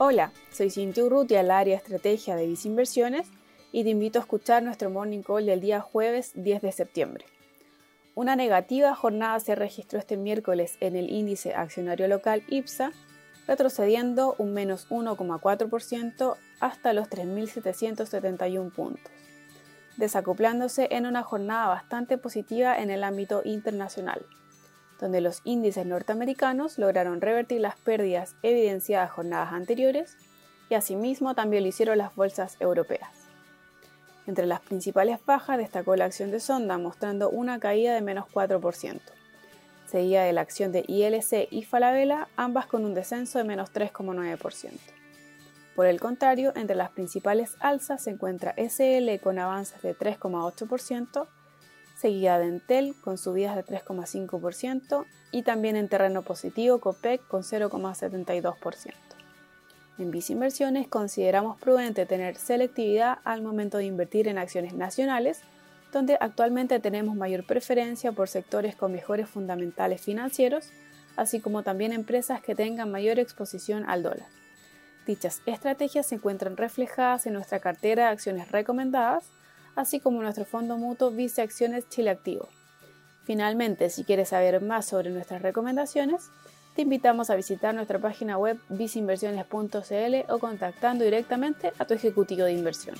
Hola, soy Cintia Urrutia, al área estrategia de Visinversiones y te invito a escuchar nuestro morning call del día jueves 10 de septiembre. Una negativa jornada se registró este miércoles en el índice accionario local IPSA, retrocediendo un menos 1,4% hasta los 3.771 puntos, desacoplándose en una jornada bastante positiva en el ámbito internacional donde los índices norteamericanos lograron revertir las pérdidas evidenciadas jornadas anteriores y asimismo también lo hicieron las bolsas europeas. Entre las principales bajas destacó la acción de Sonda mostrando una caída de menos 4%, seguida de la acción de ILC y Falabella, ambas con un descenso de menos 3,9%. Por el contrario, entre las principales alzas se encuentra SL con avances de 3,8%, seguida de Entel con subidas de 3,5% y también en terreno positivo Copec con 0,72%. En Inversiones consideramos prudente tener selectividad al momento de invertir en acciones nacionales, donde actualmente tenemos mayor preferencia por sectores con mejores fundamentales financieros, así como también empresas que tengan mayor exposición al dólar. Dichas estrategias se encuentran reflejadas en nuestra cartera de acciones recomendadas, así como nuestro fondo mutuo Vice Acciones Chile Activo. Finalmente, si quieres saber más sobre nuestras recomendaciones, te invitamos a visitar nuestra página web viceinversiones.cl o contactando directamente a tu ejecutivo de inversión.